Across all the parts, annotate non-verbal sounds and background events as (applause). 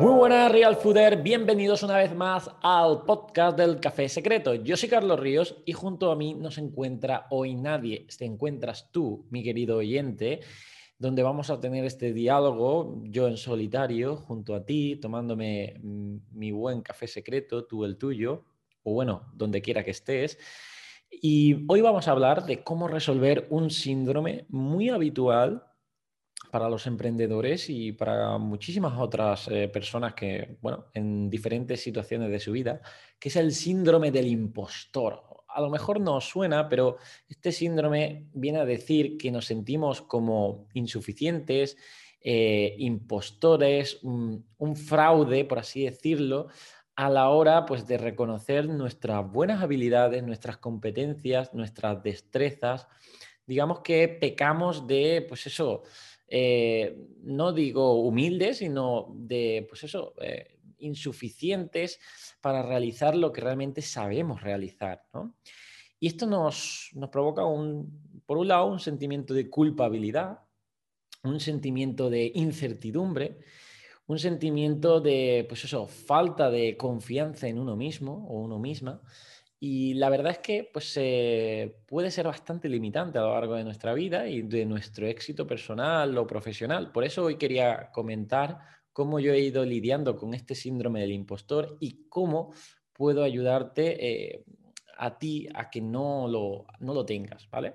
Muy buenas, Real Fooder. Bienvenidos una vez más al podcast del Café Secreto. Yo soy Carlos Ríos y junto a mí no se encuentra hoy nadie. Te encuentras tú, mi querido oyente, donde vamos a tener este diálogo, yo en solitario, junto a ti, tomándome mm, mi buen café secreto, tú el tuyo, o bueno, donde quiera que estés. Y hoy vamos a hablar de cómo resolver un síndrome muy habitual para los emprendedores y para muchísimas otras eh, personas que, bueno, en diferentes situaciones de su vida, que es el síndrome del impostor. A lo mejor no suena, pero este síndrome viene a decir que nos sentimos como insuficientes, eh, impostores, un, fraude, por así decirlo, a la hora pues, de reconocer nuestras buenas habilidades, nuestras competencias, nuestras destrezas. Digamos que pecamos de, pues eso, eh, no digo humildes, sino de, pues eso, eh, insuficientes para realizar lo que realmente sabemos realizar. Y esto nos, nos provoca, un, por un lado, un sentimiento de culpabilidad, un sentimiento de incertidumbre, un sentimiento de, pues eso, falta de confianza en uno mismo o uno misma y la verdad es que pues, puede ser bastante limitante a lo largo de nuestra vida y de nuestro éxito personal o profesional. Por eso hoy quería comentar cómo yo he ido lidiando con este síndrome del impostor y cómo puedo ayudarte eh, a ti a que no lo, no lo tengas, ¿vale?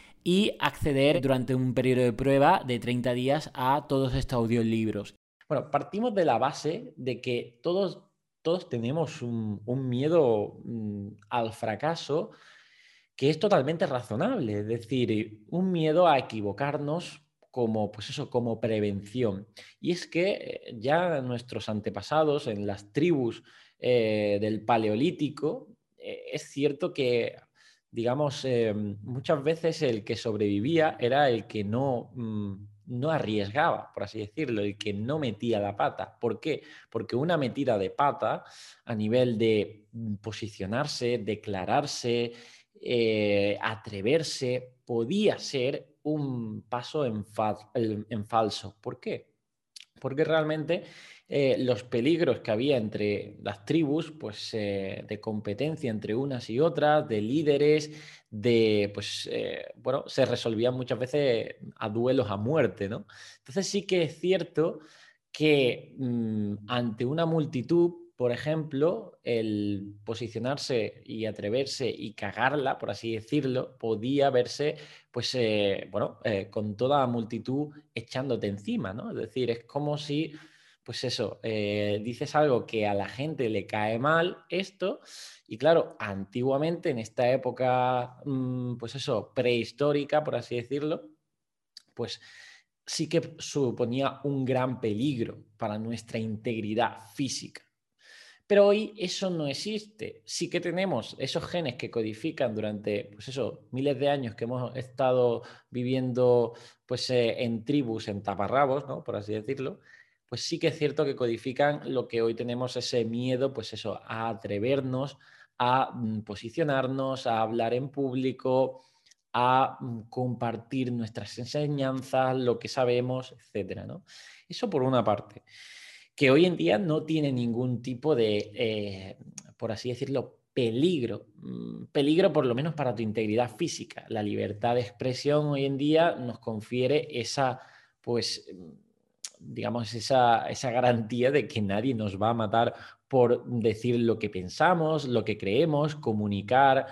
y acceder durante un periodo de prueba de 30 días a todos estos audiolibros. Bueno, partimos de la base de que todos, todos tenemos un, miedo mm, al fracaso que es totalmente razonable, es decir, un miedo a equivocarnos como, pues eso, como prevención. Y es que eh, ya nuestros antepasados en las tribus eh, del Paleolítico, eh, es cierto que digamos, eh, muchas veces el que sobrevivía era el que no, mm, no arriesgaba, por así decirlo, el que no metía la pata. ¿Por qué? Porque una metida de pata a nivel de mm, posicionarse, declararse, eh, atreverse, podía ser un paso en, en falso. ¿Por qué? Porque realmente eh, los peligros que había entre las tribus, pues eh, de competencia entre unas y otras, de líderes, de, pues, eh, bueno, se resolvían muchas veces a duelos a muerte, ¿no? Entonces sí que es cierto que mm, ante una multitud, por ejemplo, el posicionarse y atreverse y cagarla, por así decirlo, podía verse, pues, bueno, con toda la multitud echándote encima, ¿no? Es decir, es como si pues eso, eh, dices algo que a la gente le cae mal esto, y claro, antiguamente en esta época, mm, pues eso, prehistórica, por así decirlo, pues sí que suponía un gran peligro para nuestra integridad física. Pero hoy eso no existe. Sí que tenemos esos genes que codifican durante, pues eso, miles de años que hemos estado viviendo pues, eh, en tribus, en taparrabos, ¿no? por así decirlo, pues sí que es cierto que codifican lo que hoy tenemos ese miedo, pues eso, a atrevernos, a mm, posicionarnos, a hablar en público, a mm, compartir nuestras enseñanzas, lo que sabemos, etcétera, ¿no? Eso por una parte, que hoy en día no tiene ningún tipo de, eh, por así decirlo, peligro, mm, peligro por lo menos para tu integridad física. La libertad de expresión hoy en día nos confiere esa, pues digamos, esa, esa garantía de que nadie nos va a matar por decir lo que pensamos, lo que creemos, comunicar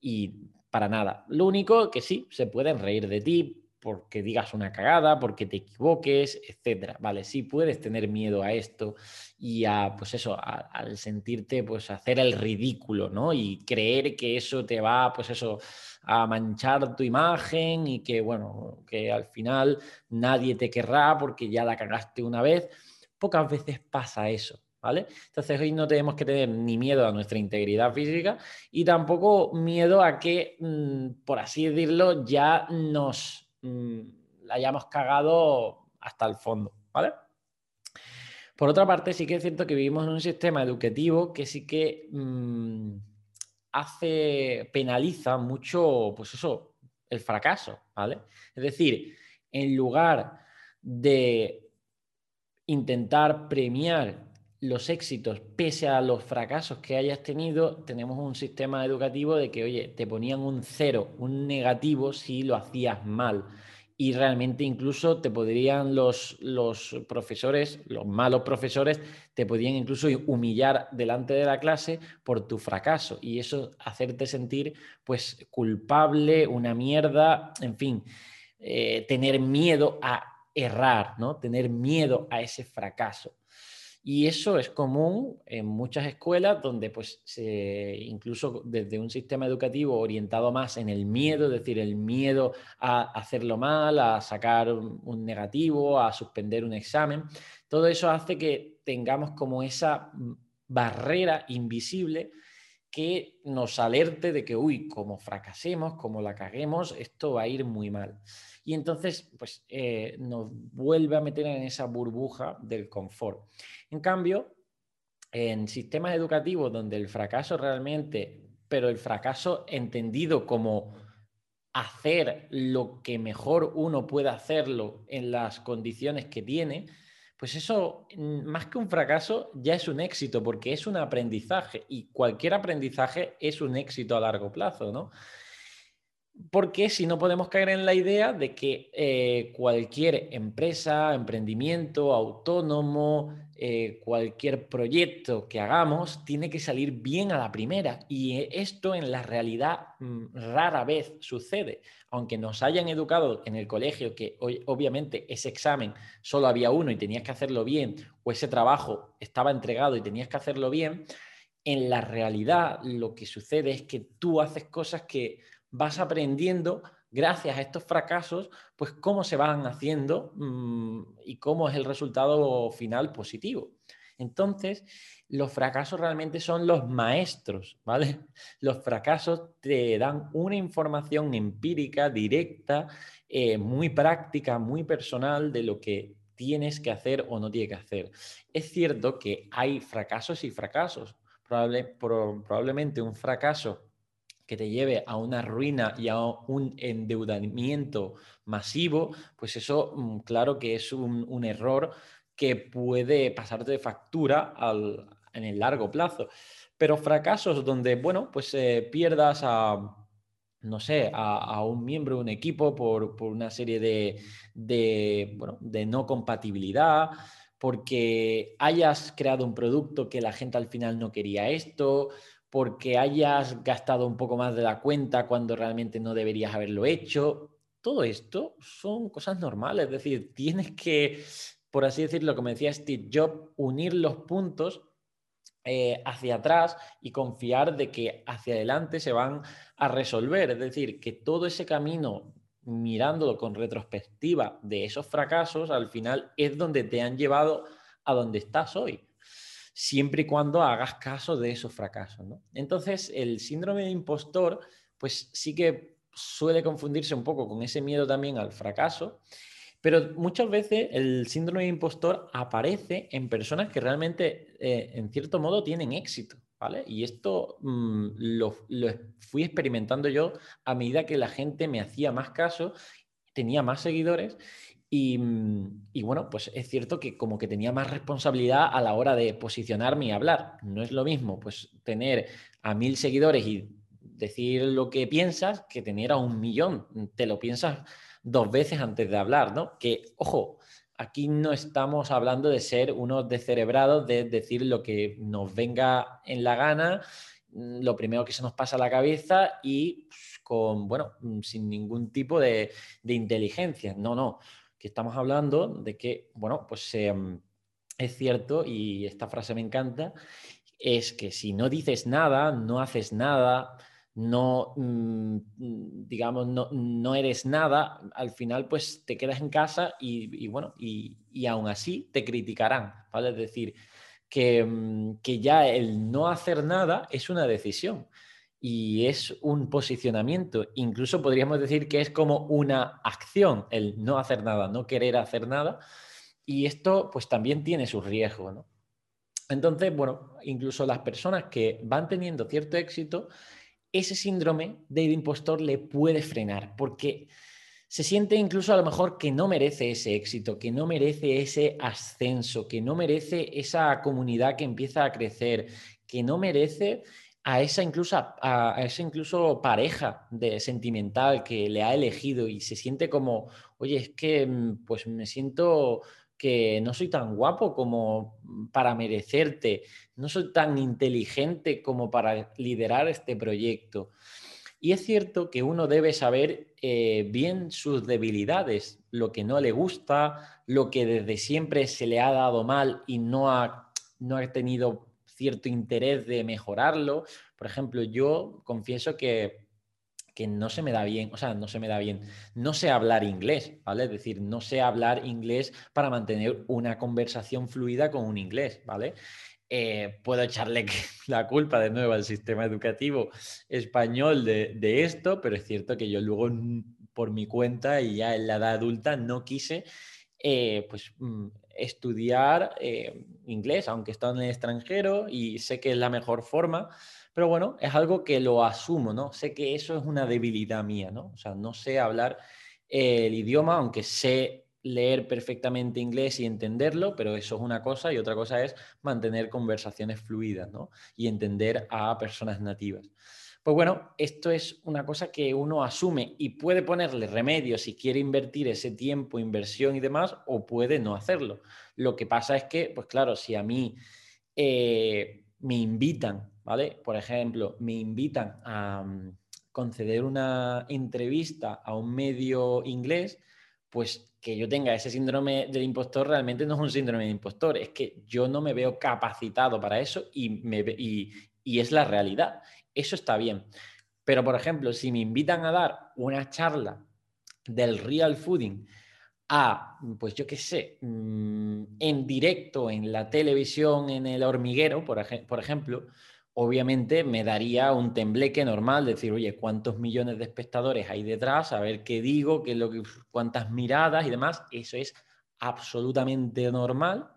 y para nada. Lo único que sí, se pueden reír de ti porque digas una cagada, porque te equivoques, etcétera. Vale, sí puedes tener miedo a esto y a, pues eso, al sentirte, pues hacer el ridículo, ¿no? Y creer que eso te va, pues eso, a manchar tu imagen y que, bueno, que al final nadie te querrá porque ya la cagaste una vez. Pocas veces pasa eso, ¿vale? Entonces hoy no tenemos que tener ni miedo a nuestra integridad física y tampoco miedo a que, mm, por así decirlo, ya nos mm, la hayamos cagado hasta el fondo, ¿vale? Por otra parte, sí que es cierto que vivimos en un sistema educativo que sí que mm, hace, penaliza mucho, pues eso, el fracaso, ¿vale? Es decir, en lugar de intentar premiar los éxitos pese a los fracasos que hayas tenido, tenemos un sistema educativo de que, oye, te ponían un cero, un negativo si lo hacías mal y realmente incluso te podrían los, los profesores, los malos profesores, te podrían incluso humillar delante de la clase por tu fracaso y eso hacerte sentir pues culpable, una mierda, en fin, eh, tener miedo a errar, ¿no? Tener miedo a ese fracaso. Y eso es común en muchas escuelas donde pues incluso desde un sistema educativo orientado más en el miedo, es decir, el miedo a hacerlo mal, a sacar un negativo, a suspender un examen, todo eso hace que tengamos como esa barrera invisible que nos alerte de que, uy, como fracasemos, como la caguemos, esto va a ir muy mal. Y entonces, pues eh, nos vuelve a meter en esa burbuja del confort. En cambio, en sistemas educativos donde el fracaso realmente, pero el fracaso entendido como hacer lo que mejor uno puede hacerlo en las condiciones que tiene, pues eso, mm, más que un fracaso, ya es un éxito, porque es un aprendizaje y cualquier aprendizaje es un éxito a largo plazo, ¿no? Porque si no podemos caer en la idea de que eh, cualquier empresa, emprendimiento, autónomo, eh, cualquier proyecto que hagamos tiene que salir bien a la primera. Y esto en la realidad mm, rara vez sucede. Aunque nos hayan educado en el colegio que hoy, obviamente ese examen solo había uno y tenías que hacerlo bien, o ese trabajo estaba entregado y tenías que hacerlo bien, en la realidad lo que sucede es que tú haces cosas que vas aprendiendo gracias a estos fracasos, pues cómo se van haciendo mm, y cómo es el resultado final positivo. Entonces, los fracasos realmente son los maestros, ¿vale? (laughs) Los fracasos te dan una información empírica, directa, eh, muy práctica, muy personal de lo que tienes que hacer o no tienes que hacer. Es cierto que hay fracasos y fracasos. probablemente un fracaso que te lleve a una ruina y a un endeudamiento masivo, pues eso mm, claro que es un, error que puede pasarte factura en el largo plazo. Pero fracasos donde, bueno, pues eh, pierdas a, no sé, a, un miembro de un equipo por, una serie de, de, de no compatibilidad, porque hayas creado un producto que la gente al final no quería esto, porque hayas gastado un poco más de la cuenta cuando realmente no deberías haberlo hecho. Todo esto son cosas normales, es decir, tienes que, por así decirlo, como decía Steve Jobs, unir los puntos eh, hacia atrás y confiar de que hacia adelante se van a resolver. Es decir, que todo ese camino, mirándolo con retrospectiva de esos fracasos, al final es donde te han llevado a donde estás hoy siempre y cuando hagas caso de esos fracasos. Entonces, el síndrome de impostor, pues sí que suele confundirse un poco con ese miedo también al fracaso, pero muchas veces el síndrome de impostor aparece en personas que realmente, eh, en cierto modo, tienen éxito. ¿Vale? Y esto mm, lo, fui experimentando yo a medida que la gente me hacía más caso, tenía más seguidores Mm, y, bueno, pues es cierto que como que tenía más responsabilidad a la hora de posicionarme y hablar. No es lo mismo pues tener a mil seguidores y decir lo que piensas que tener a un millón. Te lo piensas dos veces antes de hablar, ¿no? Que, ojo, aquí no estamos hablando de ser unos descerebrados, de decir lo que nos venga en la gana, mm, lo primero que se nos pasa a la cabeza y pues, con, bueno, mm, sin ningún tipo de, de inteligencia. No, no estamos hablando de que, bueno, pues em, es cierto, y esta frase me encanta, es que si no dices nada, no haces nada, no, mm, digamos, no, eres nada, al final pues te quedas en casa y, bueno, y, y, aún así te criticarán, ¿vale? Es decir, que, mm, que ya el no hacer nada es una decisión y es un posicionamiento. Incluso podríamos decir que es como una acción, el no hacer nada, no querer hacer nada. Y esto pues también tiene su riesgo, ¿no? Entonces, bueno, incluso las personas que van teniendo cierto éxito, ese síndrome del impostor le puede frenar, porque se siente incluso a lo mejor que no merece ese éxito, que no merece ese ascenso, que no merece esa comunidad que empieza a crecer, que no merece a esa incluso, a, esa incluso pareja de sentimental que le ha elegido y se siente como, oye, es que mm, pues me siento que no soy tan guapo como para merecerte, no soy tan inteligente como para liderar este proyecto. Y es cierto que uno debe saber eh, bien sus debilidades, lo que no le gusta, lo que desde siempre se le ha dado mal y no ha, no ha tenido cierto interés de mejorarlo. Por ejemplo, yo confieso que, que no se me da bien, o sea, no se me da bien, no sé hablar inglés, ¿vale? Es decir, no sé hablar inglés para mantener una conversación fluida con un inglés, ¿vale? Eh, puedo echarle (laughs) la culpa de nuevo al sistema educativo español de, de, esto, pero es cierto que yo luego por mi cuenta y ya en la edad adulta no quise eh, pues mm, estudiar eh, inglés, aunque está en el extranjero y sé que es la mejor forma, pero bueno, es algo que lo asumo, ¿no? Sé que eso es una debilidad mía, ¿no? O sea, no sé hablar eh, el idioma, aunque sé leer perfectamente inglés y entenderlo, pero eso es una cosa y otra cosa es mantener conversaciones fluidas, ¿no? Y entender a personas nativas. Pues bueno, esto es una cosa que uno asume y puede ponerle remedio si quiere invertir ese tiempo, inversión y demás, o puede no hacerlo. Lo que pasa es que, pues claro, si a mí eh, me invitan, ¿vale? Por ejemplo, me invitan a mm, conceder una entrevista a un medio inglés, pues que yo tenga ese síndrome del impostor realmente no es un síndrome de impostor, es que yo no me veo capacitado para eso y, es la realidad eso está bien. Pero, por ejemplo, si me invitan a dar una charla del real fooding a, pues yo qué sé, mm, en directo, en la televisión, en el hormiguero, por, ejemplo, obviamente me daría un tembleque normal, decir, oye, ¿cuántos millones de espectadores hay detrás? A ver qué digo, qué lo que, cuántas miradas y demás. Eso es absolutamente normal.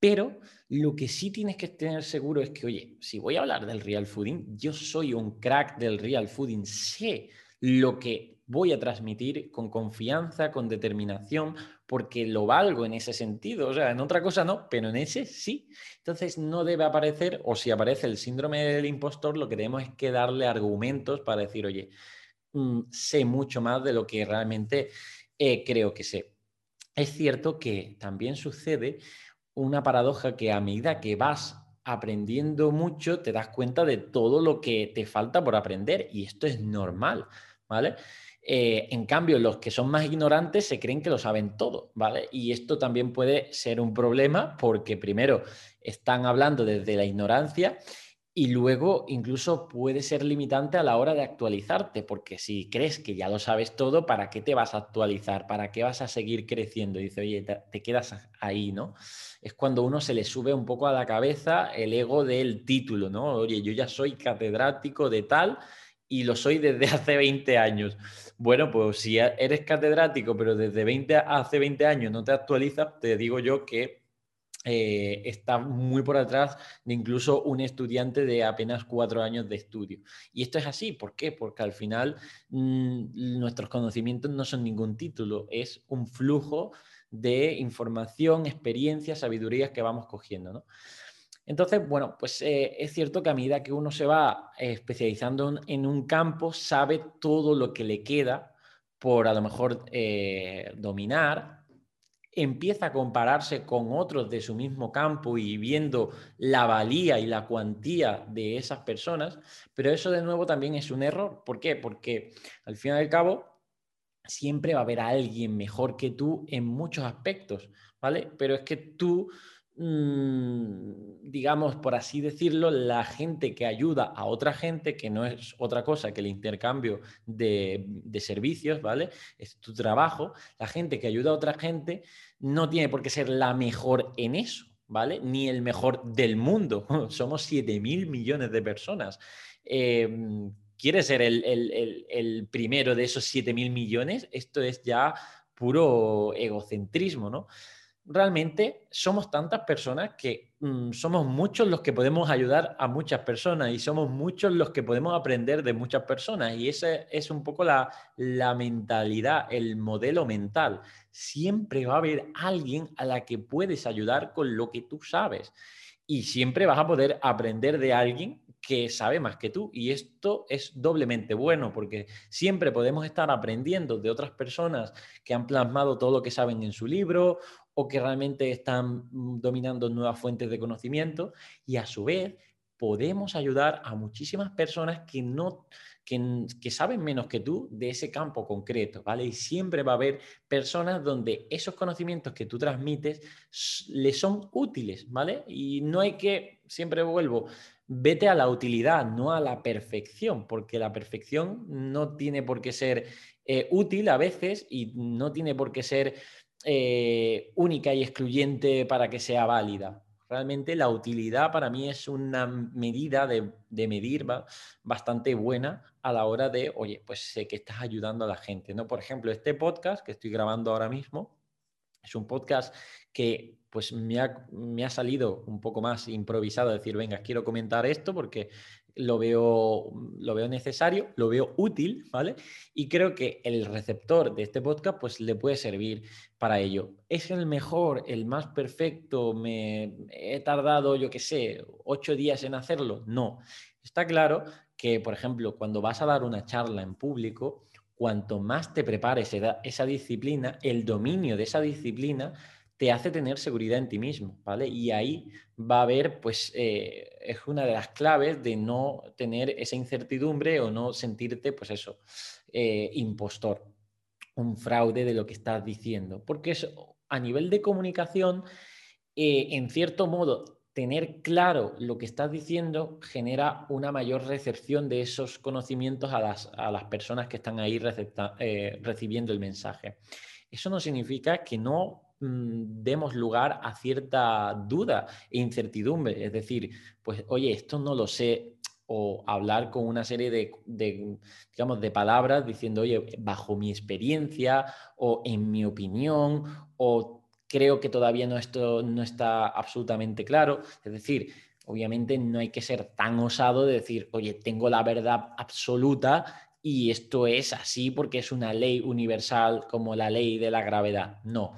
Pero lo que sí tienes que tener seguro es que, oye, si voy a hablar del real fooding, yo soy un crack del real fooding, sé lo que voy a transmitir con confianza, con determinación, porque lo valgo en ese sentido. O sea, en otra cosa no, pero en ese sí. Entonces no debe aparecer, o si aparece el síndrome del impostor, lo que tenemos es que darle argumentos para decir, oye, mm, sé mucho más de lo que realmente eh, creo que sé. Es cierto que también sucede una paradoja que a medida que vas aprendiendo mucho, te das cuenta de todo lo que te falta por aprender y esto es normal, ¿vale? Eh, en cambio, los que son más ignorantes se creen que lo saben todo, ¿vale? Y esto también puede ser un problema porque primero están hablando desde la ignorancia y luego incluso puede ser limitante a la hora de actualizarte, porque si crees que ya lo sabes todo, ¿para qué te vas a actualizar? ¿Para qué vas a seguir creciendo? dice, oye, te, quedas ahí, ¿no? Es cuando uno se le sube un poco a la cabeza el ego del título, ¿no? Oye, yo ya soy catedrático de tal y lo soy desde (laughs) hace 20 años. Bueno, pues si eres catedrático, pero desde 20, hace 20 años no te actualizas, te digo yo que eh, está muy por atrás de incluso un estudiante de apenas cuatro años de estudio. Y esto es así, ¿por qué? Porque al final mm, nuestros conocimientos no son ningún título, es un flujo de información, experiencias, sabidurías que vamos cogiendo. Entonces, bueno, pues eh, es cierto que a medida que uno se va especializando en un campo, sabe todo lo que le queda por a lo mejor eh, dominar empieza a compararse con otros de su mismo campo y viendo la valía y la cuantía de esas personas, pero eso de nuevo también es un error. ¿Por qué? Porque al fin y al cabo siempre va a haber alguien mejor que tú en muchos aspectos, ¿vale? Pero es que tú digamos, por así decirlo, la gente que ayuda a otra gente, que no es otra cosa que el intercambio de, servicios, ¿vale? Es tu trabajo. La gente que ayuda a otra gente no tiene por qué ser la mejor en eso, ¿vale? Ni el mejor del mundo. (laughs) Somos 7 mil millones de personas. Em, ¿Quieres ser el, primero de esos 7 mil millones? Esto es ya puro egocentrismo, ¿no? Realmente somos tantas personas que mm, somos muchos los que podemos ayudar a muchas personas y somos muchos los que podemos aprender de muchas personas. Y esa es un poco la, la mentalidad, el modelo mental. Siempre va a haber alguien a la que puedes ayudar con lo que tú sabes. Y siempre vas a poder aprender de alguien que sabe más que tú. Y esto es doblemente bueno porque siempre podemos estar aprendiendo de otras personas que han plasmado todo lo que saben en su libro o que realmente están mm, dominando nuevas fuentes de conocimiento y a su vez podemos ayudar a muchísimas personas que no que, saben menos que tú de ese campo concreto, ¿vale? Y siempre va a haber personas donde esos conocimientos que tú transmites les son útiles, ¿vale? Y no hay que, siempre vuelvo, vete a la utilidad, no a la perfección, porque la perfección no tiene por qué ser eh, útil a veces y no tiene por qué ser eh, única y excluyente para que sea válida. Realmente la utilidad para mí es una medida de, medir bastante buena a la hora de, oye, pues sé que estás ayudando a la gente, ¿no? Por ejemplo, este podcast que estoy grabando ahora mismo es un podcast que pues me ha, me ha, salido un poco más improvisado, decir, venga, quiero comentar esto porque lo veo, lo veo necesario, lo veo útil, ¿vale? Y creo que el receptor de este podcast pues le puede servir para ello. ¿Es el mejor, el más perfecto? ¿Me he tardado, yo qué sé, ocho días en hacerlo? No. Está claro que, por ejemplo, cuando vas a dar una charla en público, cuanto más te prepares esa disciplina, el dominio de esa disciplina, te hace tener seguridad en ti mismo, ¿vale? Y ahí va a haber, pues, eh, es una de las claves de no tener esa incertidumbre o no sentirte, pues eso, eh, impostor, un fraude de lo que estás diciendo. Porque es, a nivel de comunicación, eh, en cierto modo, tener claro lo que estás diciendo genera una mayor recepción de esos conocimientos a las, a las personas que están ahí recibiendo el mensaje. Eso no significa que no demos lugar a cierta duda e incertidumbre. Es decir, pues, oye, esto no lo sé, o hablar con una serie de, digamos, de palabras diciendo, oye, bajo mi experiencia o en mi opinión o creo que todavía no, esto no está absolutamente claro. Es decir, obviamente no hay que ser tan osado de decir, oye, tengo la verdad absoluta y esto es así porque es una ley universal como la ley de la gravedad. No.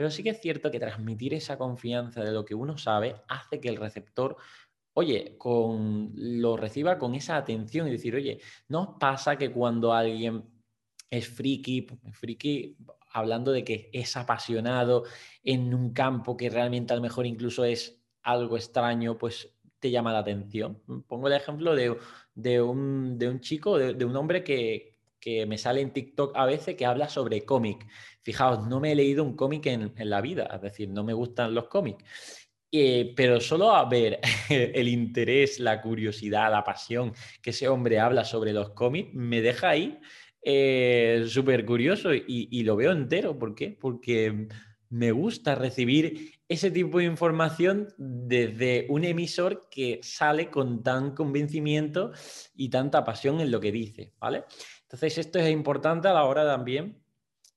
Pero sí que es cierto que transmitir esa confianza de lo que uno sabe hace que el receptor, oye, con, lo reciba con esa atención y decir, oye, ¿no pasa que cuando alguien es friki, friki hablando de que es apasionado en un campo que realmente a lo mejor incluso es algo extraño, pues te llama la atención. Pongo el ejemplo de, un, chico, de, un hombre que, que me sale en TikTok a veces que habla sobre cómic. Fijaos, no me he leído un cómic en, la vida, es decir, no me gustan los cómics. Eh, pero solo a ver (laughs) el interés, la curiosidad, la pasión que ese hombre habla sobre los cómics, me deja ahí eh, súper curioso y, y, lo veo entero. ¿Por qué? Porque me gusta recibir ese tipo de información desde un emisor que sale con tan convencimiento y tanta pasión en lo que dice, ¿vale? Entonces esto es importante a la hora también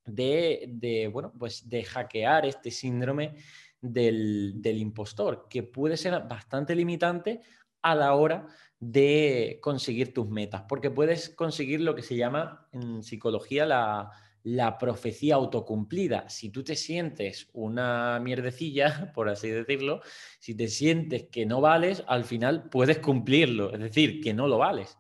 de, bueno, pues de hackear este síndrome del, impostor, que puede ser bastante limitante a la hora de conseguir tus metas, porque puedes conseguir lo que se llama en psicología la, la profecía autocumplida. Si tú te sientes una mierdecilla, (laughs) por así decirlo, si te sientes que no vales, al final puedes cumplirlo, es decir, que no lo vales.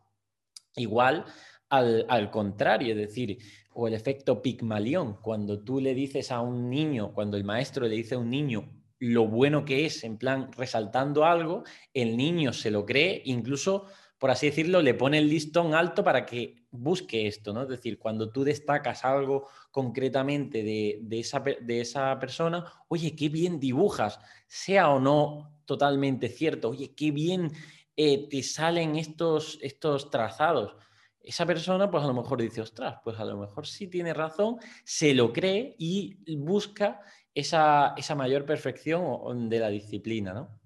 Igual al, al contrario, es decir, o el efecto Pigmalión, cuando tú le dices a un niño, cuando el maestro le dice a un niño lo bueno que es, en plan resaltando algo, el niño se lo cree, incluso, por así decirlo, le pone el listón alto para que busque esto, ¿no? Es decir, cuando tú destacas algo concretamente de, esa, de esa persona, oye, qué bien dibujas, sea o no totalmente cierto, oye, qué bien eh, te salen estos, estos trazados esa persona pues a lo mejor dice, ostras, pues a lo mejor sí tiene razón, se lo cree y busca esa, esa mayor perfección de la disciplina, ¿no?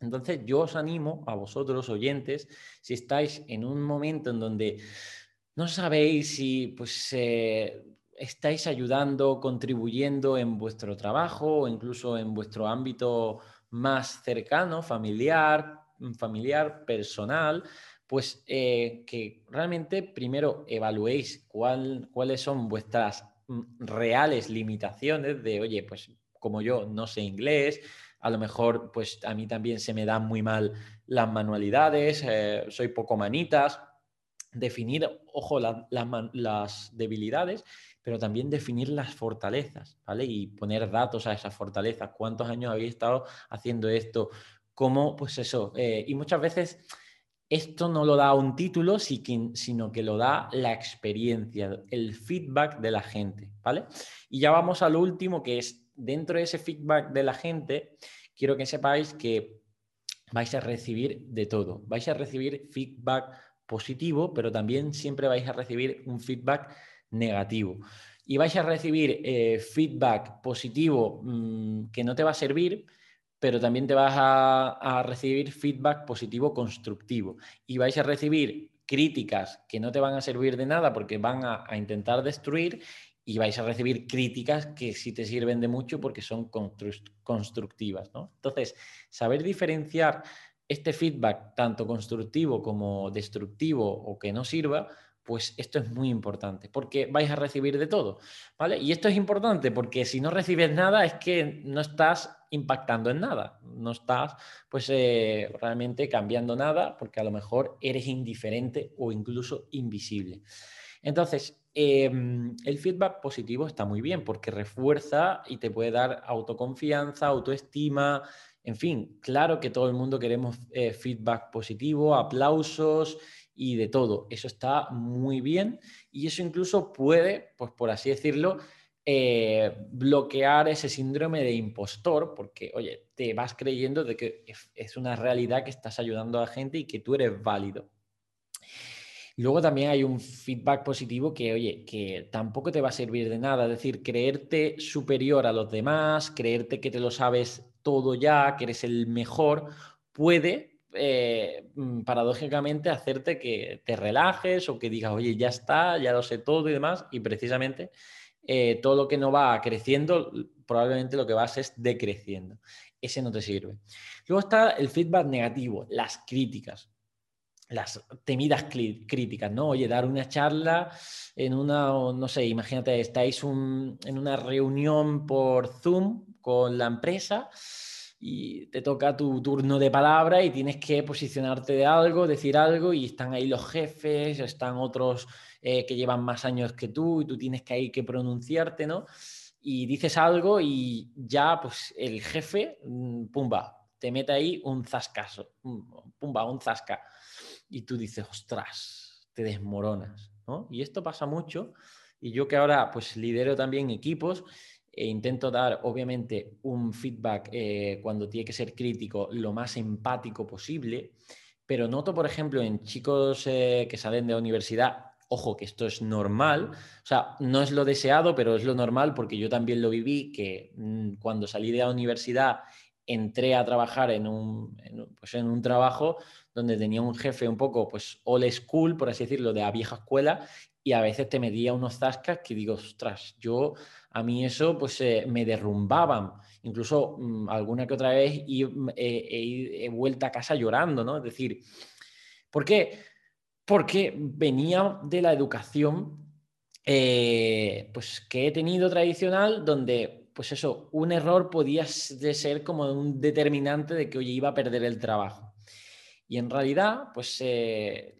Entonces yo os animo a vosotros, oyentes, si estáis en un momento en donde no sabéis si pues, eh, estáis ayudando, contribuyendo en vuestro trabajo o incluso en vuestro ámbito más cercano, familiar, familiar, personal, pues eh, que realmente primero evaluéis cuáles son vuestras mm, reales limitaciones de, oye, pues como yo no sé inglés, a lo mejor pues a mí también se me dan muy mal las manualidades, eh, soy poco manitas, definir, ojo, las debilidades, pero también definir las fortalezas, ¿vale? Y poner datos a esas fortalezas, cuántos años habéis estado haciendo esto, cómo, pues eso, eh, y muchas veces esto no lo da un título, sino que lo da la experiencia, el feedback de la gente, ¿vale? Y ya vamos al último, que es dentro de ese feedback de la gente, quiero que sepáis que vais a recibir de todo. Vais a recibir feedback positivo, pero también siempre vais a recibir un feedback negativo. Y vais a recibir eh, feedback positivo mm, que no te va a servir, pero también te vas a, recibir feedback positivo constructivo. Y vais a recibir críticas que no te van a servir de nada porque van a, a intentar destruir y vais a recibir críticas que sí te sirven de mucho porque son constructivas. ¿no? Entonces, saber diferenciar este feedback, tanto constructivo como destructivo o que no sirva, pues esto es muy importante, porque vais a recibir de todo, ¿vale? Y esto es importante porque si no recibes nada es que no estás impactando en nada, no estás pues eh, realmente cambiando nada porque a lo mejor eres indiferente o incluso invisible. Entonces, em, el feedback positivo está muy bien porque refuerza y te puede dar autoconfianza, autoestima, en fin, claro que todo el mundo queremos eh, feedback positivo, aplausos y de todo. Eso está muy bien y eso incluso puede, pues por así decirlo, eh, bloquear ese síndrome de impostor, porque, oye, te vas creyendo de que es una realidad que estás ayudando a la gente y que tú eres válido. Luego también hay un feedback positivo que, oye, que tampoco te va a servir de nada, es decir, creerte superior a los demás, creerte que te lo sabes todo ya, que eres el mejor, puede eh, mm, paradójicamente hacerte que te relajes o que digas, oye, ya está, ya lo sé todo y demás, y precisamente eh, todo lo que no va creciendo, probablemente lo que vas es decreciendo. Ese no te sirve. Luego está el feedback negativo, las críticas las temidas críticas, ¿no? Oye, dar una charla en una, no sé, imagínate, estáis en una reunión por Zoom con la empresa y te toca tu turno de palabra y tienes que posicionarte de algo, decir algo y están ahí los jefes, están otros eh, que llevan más años que tú y tú tienes que ahí que pronunciarte, ¿no? Y dices algo y ya, pues el jefe, mm, pumba, te mete ahí un zascaso, pumba, un zasca y tú dices, ostras, te desmoronas, ¿no? Y esto pasa mucho y yo que ahora pues lidero también equipos e intento dar obviamente un feedback eh, cuando tiene que ser crítico lo más empático posible, pero noto por ejemplo en chicos eh, que salen de la universidad, ojo que esto es normal, o sea, no es lo deseado, pero es lo normal porque yo también lo viví, que mm, cuando salí de la universidad entré a trabajar en un, pues en un trabajo donde tenía un jefe un poco pues old school, por así decirlo, de la vieja escuela, y a veces te medía unos zascas que digo, ostras, yo a mí eso pues eh, me derrumbaban. Incluso mm, alguna que otra vez mm, he vuelto a casa llorando, ¿no? Es decir, ¿por qué? Porque venía de la educación eh, pues que he tenido tradicional donde pues eso, un error podía ser como un determinante de que, oye, iba a perder el trabajo. Y en realidad, pues eh,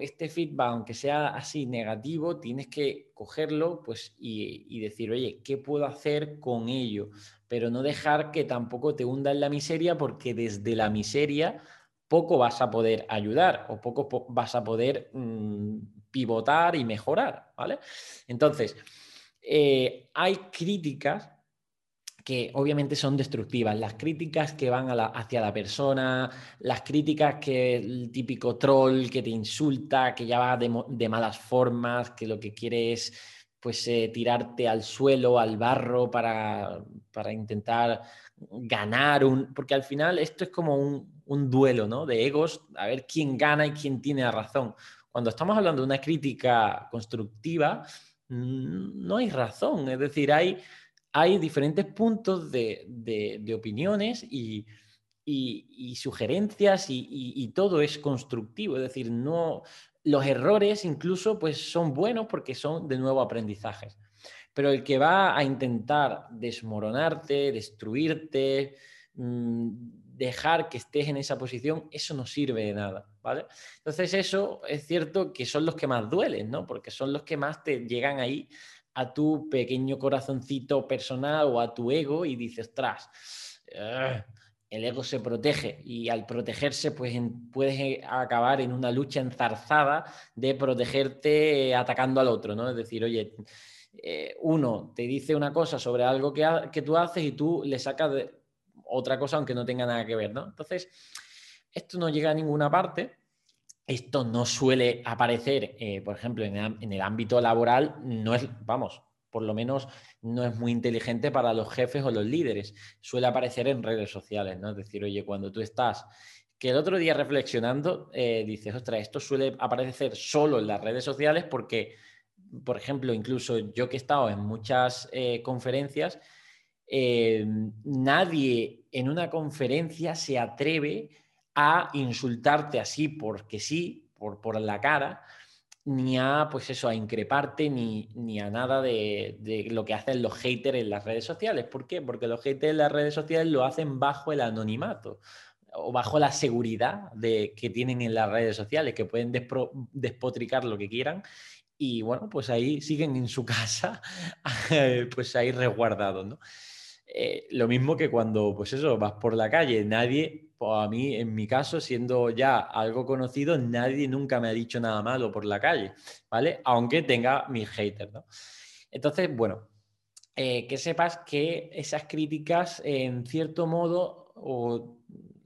este feedback, aunque sea así negativo, tienes que cogerlo pues, y, decir, oye, ¿qué puedo hacer con ello? Pero no dejar que tampoco te hunda en la miseria, porque desde la miseria poco vas a poder ayudar o poco vas a poder mm, pivotar y mejorar, ¿vale? Entonces, eh, hay críticas que obviamente son destructivas, las críticas que van hacia la persona, las críticas que el típico troll que te insulta, que ya va de, malas formas, que lo que quiere es pues eh, tirarte al suelo, al barro para, intentar ganar un... Porque al final esto es como un, un duelo ¿no? de egos, a ver quién gana y quién tiene la razón. Cuando estamos hablando de una crítica constructiva, no hay razón, es decir, hay hay diferentes puntos de, opiniones y, sugerencias y, todo es constructivo, es decir, no, los errores incluso pues son buenos porque son de nuevo aprendizajes. Pero el que va a intentar desmoronarte, destruirte, mm, dejar que estés en esa posición, eso no sirve de nada, ¿vale? Entonces eso es cierto que son los que más duelen, ¿no? Porque son los que más te llegan ahí a tu pequeño corazoncito personal o a tu ego y dices, tras, el ego se protege y al protegerse pues puedes eh, acabar en una lucha enzarzada de protegerte atacando al otro, ¿no? Es decir, oye, eh, uno te dice una cosa sobre algo que, que tú haces y tú le sacas otra cosa aunque no tenga nada que ver, ¿no? Entonces, esto no llega a ninguna parte esto no suele aparecer, eh, por ejemplo, en el, ámbito laboral, no es, vamos, por lo menos no es muy inteligente para los jefes o los líderes. Suele aparecer en redes sociales, ¿no? Es decir, oye, cuando tú estás, que el otro día reflexionando, eh, dices, ostras, esto suele aparecer solo en las redes sociales porque, por ejemplo, incluso yo que he estado en muchas eh, conferencias, nadie en una conferencia se atreve a insultarte así porque sí, por, por la cara, ni a, pues eso, a increparte, ni, ni a nada de, lo que hacen los haters en las redes sociales. ¿Por qué? Porque los haters en las redes sociales lo hacen bajo el anonimato o bajo la seguridad de, que tienen en las redes sociales, que pueden despotricar lo que quieran y bueno, pues ahí siguen en su (laughs) casa, (laughs) pues ahí resguardados, ¿no? Eh, lo mismo que cuando, pues eso, vas por la calle, nadie, a mí, en mi caso, siendo ya algo conocido, nadie nunca me ha dicho nada malo por la calle, ¿vale? Aunque tenga mis haters, ¿no? Entonces, bueno, eh, que sepas que esas críticas, en cierto modo, o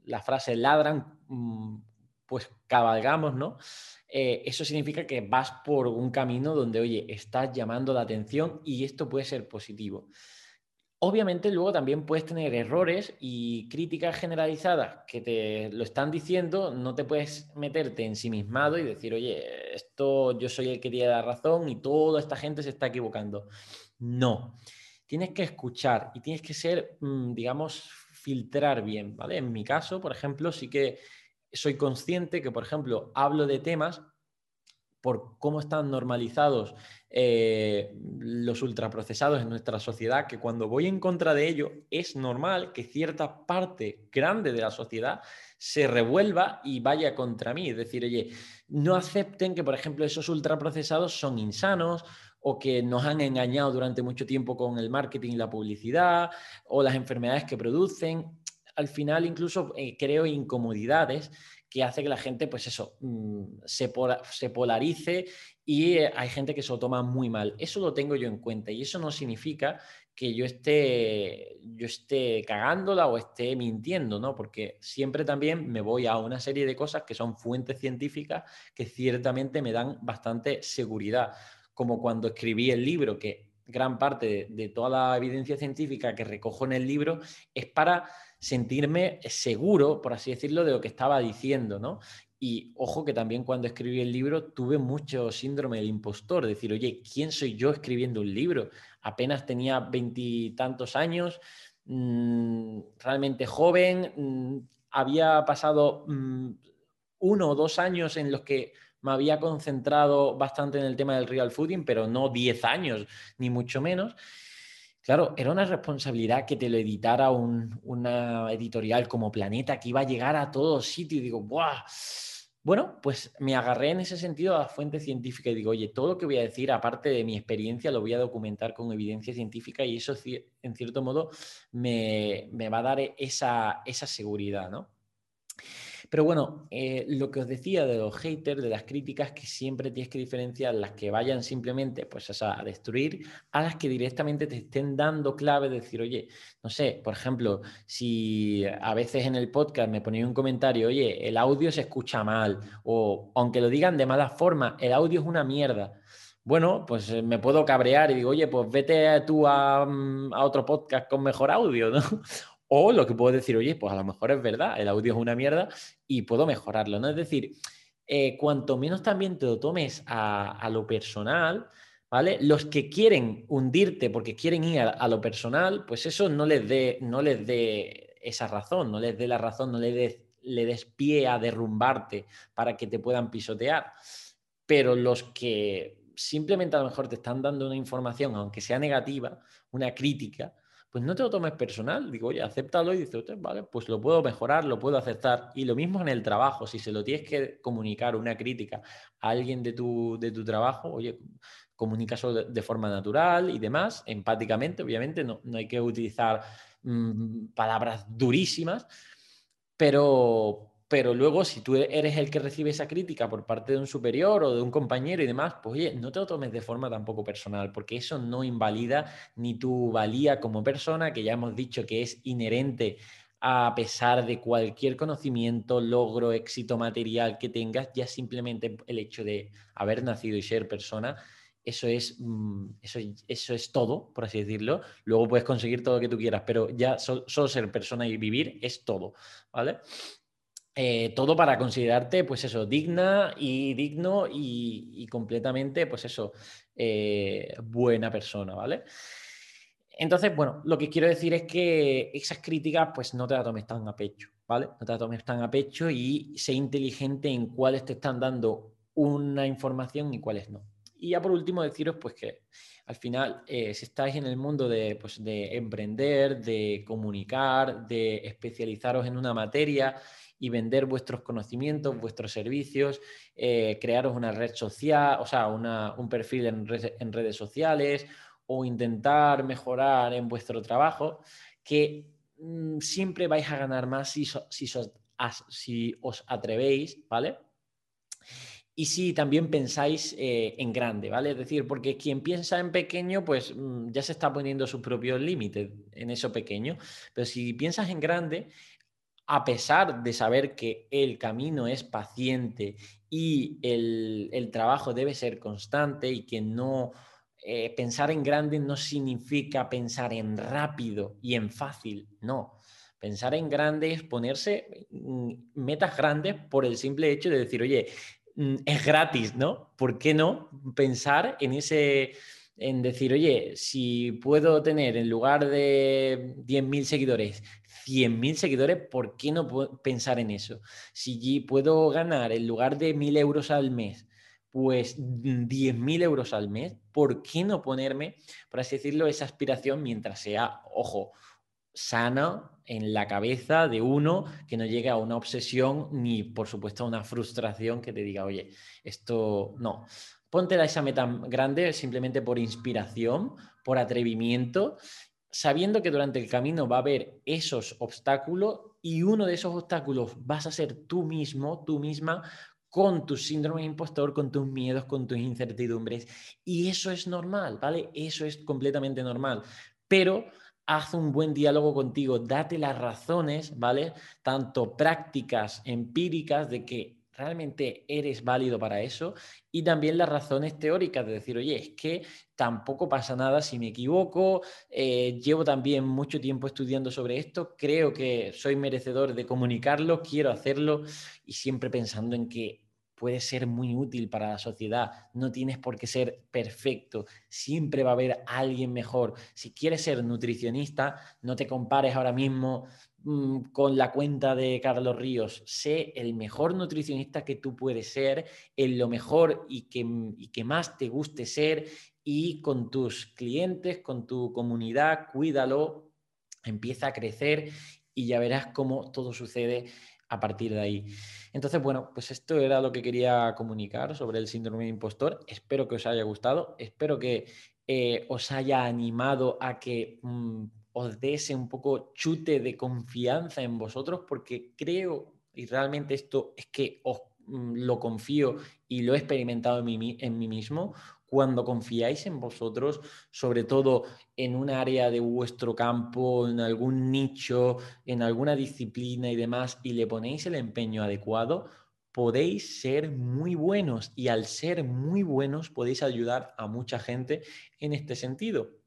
las frases ladran, mm, pues cabalgamos, ¿no? Eh, eso significa que vas por un camino donde, oye, estás llamando la atención y esto puede ser positivo. Obviamente luego también puedes tener errores y críticas generalizadas que te lo están diciendo, no te puedes meterte ensimismado y decir, oye, esto yo soy el que tiene la razón y toda esta gente se está equivocando. No, tienes que escuchar y tienes que ser, mm, digamos, filtrar bien, ¿vale? En mi caso, por ejemplo, sí que soy consciente que, por ejemplo, hablo de temas por cómo están normalizados eh, los ultraprocesados en nuestra sociedad, que cuando voy en contra de ello, es normal que cierta parte grande de la sociedad se revuelva y vaya contra mí. Es decir, oye, no acepten que, por ejemplo, esos ultraprocesados son insanos o que nos han engañado durante mucho tiempo con el marketing y la publicidad o las enfermedades que producen. Al final incluso eh, creo incomodidades que hace que la gente, pues eso, mm, se, se polarice y eh, hay gente que se lo toma muy mal. Eso lo tengo yo en cuenta y eso no significa que yo esté, yo esté cagándola o esté mintiendo, ¿no? Porque siempre también me voy a una serie de cosas que son fuentes científicas que ciertamente me dan bastante seguridad, como cuando escribí el libro, que gran parte de toda la evidencia científica que recojo en el libro es para sentirme seguro, por así decirlo, de lo que estaba diciendo, ¿no? Y ojo que también cuando escribí el libro tuve mucho síndrome del impostor, decir, oye, ¿quién soy yo escribiendo un libro? Apenas tenía veintitantos años, mm, realmente joven, mm, había pasado mm, uno o dos años en los que me había concentrado bastante en el tema del real fooding, pero no diez años, ni mucho menos. Claro, era una responsabilidad que te lo editara una editorial como Planeta, que iba a llegar a todos sitios. Y digo, ¡buah! Bueno, pues me agarré en ese sentido a la fuente científica y digo, oye, todo lo que voy a decir, aparte de mi experiencia, lo voy a documentar con evidencia científica y eso, en cierto modo, me, va a dar esa seguridad, ¿no? Pero bueno, eh, lo que os decía de los haters, de las críticas, que siempre tienes que diferenciar las que vayan simplemente pues, a destruir a las que directamente te estén dando clave, de decir, oye, no sé, por ejemplo, si a veces en el podcast me ponéis un comentario, oye, el audio se escucha mal, o aunque lo digan de mala forma, el audio es una mierda bueno, pues eh, me puedo cabrear y digo, oye, pues vete tú a, mm, a, otro podcast con mejor audio, ¿no? O lo que puedo decir, oye, pues a lo mejor es verdad, el audio es una mierda y puedo mejorarlo, ¿no? Es decir, eh, cuanto menos también te lo tomes a, lo personal, ¿vale? Los que quieren hundirte porque quieren ir a, lo personal, pues eso no les dé no les esa razón, no les dé la razón, no les le des pie a derrumbarte para que te puedan pisotear. Pero los que simplemente a lo mejor te están dando una información, aunque sea negativa, una crítica, pues no te lo tomes personal. Digo, oye, acéptalo y dices, vale, pues lo puedo mejorar, lo puedo aceptar. Y lo mismo en el trabajo, si se lo tienes que comunicar una crítica a alguien de tu, de tu trabajo, oye, comunica eso de, forma natural y demás, empáticamente, obviamente, no, no hay que utilizar mm, palabras durísimas, pero, pero luego, si tú eres el que recibe esa crítica por parte de un superior o de un compañero y demás, pues oye, no te lo tomes de forma tampoco personal, porque eso no invalida ni tu valía como persona, que ya hemos dicho que es inherente a pesar de cualquier conocimiento, logro, éxito material que tengas, ya simplemente el hecho de haber nacido y ser persona, eso es, mm, eso, eso es todo, por así decirlo. Luego puedes conseguir todo lo que tú quieras, pero ya solo ser persona y vivir es todo, ¿vale? Eh, todo para considerarte, pues eso, digna y digno y, completamente, pues eso, eh, buena persona, ¿vale? Entonces, bueno, lo que quiero decir es que esas críticas, pues no te las tomes tan a pecho, ¿vale? No te las tomes tan a pecho y sé inteligente en cuáles te están dando una información y cuáles no. Y ya por último, deciros, pues que al final, eh, si estáis en el mundo de, pues, de emprender, de comunicar, de especializaros en una materia, y vender vuestros conocimientos, vuestros servicios, eh, crearos una red social, o sea, un perfil en, redes sociales o intentar mejorar en vuestro trabajo, que mm, siempre vais a ganar más si, si, os atrevéis, ¿vale? Y si también pensáis eh, en grande, ¿vale? Es decir, porque quien piensa en pequeño, pues mm, ya se está poniendo sus propios límites en eso pequeño. Pero si piensas en grande, a pesar de saber que el camino es paciente y el, trabajo debe ser constante y que no eh, pensar en grande no significa pensar en rápido y en fácil, no. Pensar en grande es ponerse mm, metas grandes por el simple hecho de decir, oye, es gratis, ¿no? ¿Por qué no pensar en ese, en decir, oye, si puedo tener en lugar de 10.000 seguidores 100.000 seguidores, ¿por qué no pensar en eso? Si puedo ganar en lugar de 1.000 euros al mes, pues 10.000 euros al mes, ¿por qué no ponerme, por así decirlo, esa aspiración mientras sea, ojo, sana en la cabeza de uno que no llegue a una obsesión ni, por supuesto, a una frustración que te diga, oye, esto no. Ponte esa meta grande simplemente por inspiración, por atrevimiento sabiendo que durante el camino va a haber esos obstáculos y uno de esos obstáculos vas a ser tú mismo, tú misma, con tu síndrome de impostor, con tus miedos, con tus incertidumbres. Y eso es normal, ¿vale? Eso es completamente normal. Pero haz un buen diálogo contigo, date las razones, ¿vale? Tanto prácticas, empíricas, de que realmente eres válido para eso y también las razones teóricas de decir, oye, es que tampoco pasa nada si me equivoco, eh, llevo también mucho tiempo estudiando sobre esto, creo que soy merecedor de comunicarlo, quiero hacerlo y siempre pensando en que puede ser muy útil para la sociedad, no tienes por qué ser perfecto, siempre va a haber alguien mejor. Si quieres ser nutricionista, no te compares ahora mismo Mm, con la cuenta de Carlos Ríos, sé el mejor nutricionista que tú puedes ser, en lo mejor y que, y que más te guste ser y con tus clientes, con tu comunidad, cuídalo, empieza a crecer y ya verás cómo todo sucede a partir de ahí. Entonces, bueno, pues esto era lo que quería comunicar sobre el síndrome de impostor. Espero que os haya gustado, espero que eh, os haya animado a que... Mm, os dé ese un poco chute de confianza en vosotros, porque creo y realmente esto es que os mm, lo confío y lo he experimentado en mí, en mí mismo, cuando confiáis en vosotros, sobre todo en un área de vuestro campo, en algún nicho, en alguna disciplina y demás, y le ponéis el empeño adecuado, podéis ser muy buenos y al ser muy buenos podéis ayudar a mucha gente en este sentido.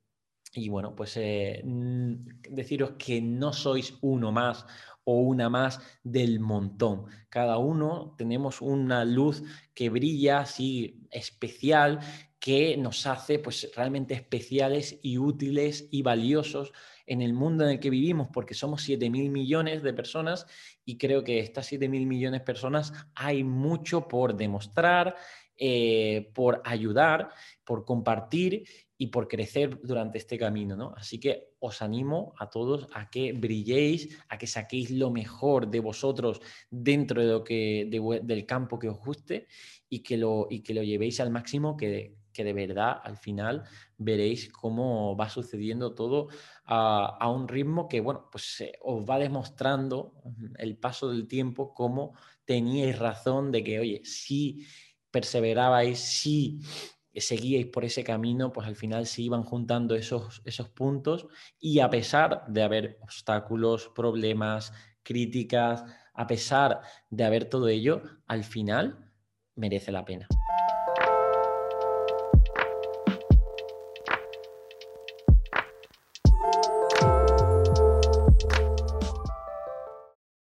Y bueno, pues eh, deciros que no sois uno más o una más del montón. Cada uno tenemos una luz que brilla así especial que nos hace pues realmente especiales y útiles y valiosos en el mundo en el que vivimos, porque somos 7 mil millones de personas y creo que estas 7 mil millones de personas hay mucho por demostrar, eh, por ayudar, por compartir y por crecer durante este camino, ¿no? Así que os animo a todos a que brilléis, a que saquéis lo mejor de vosotros dentro de lo que, del campo que os guste y que lo, y que lo llevéis al máximo, que, que de verdad al final veréis cómo va sucediendo todo a, un ritmo que, bueno, pues os va demostrando el paso del tiempo cómo teníais razón de que, oye, si perseverabais, si seguíais por ese camino, pues al final se iban juntando esos, esos puntos y a pesar de haber obstáculos, problemas, críticas, a pesar de haber todo ello, al final merece la pena.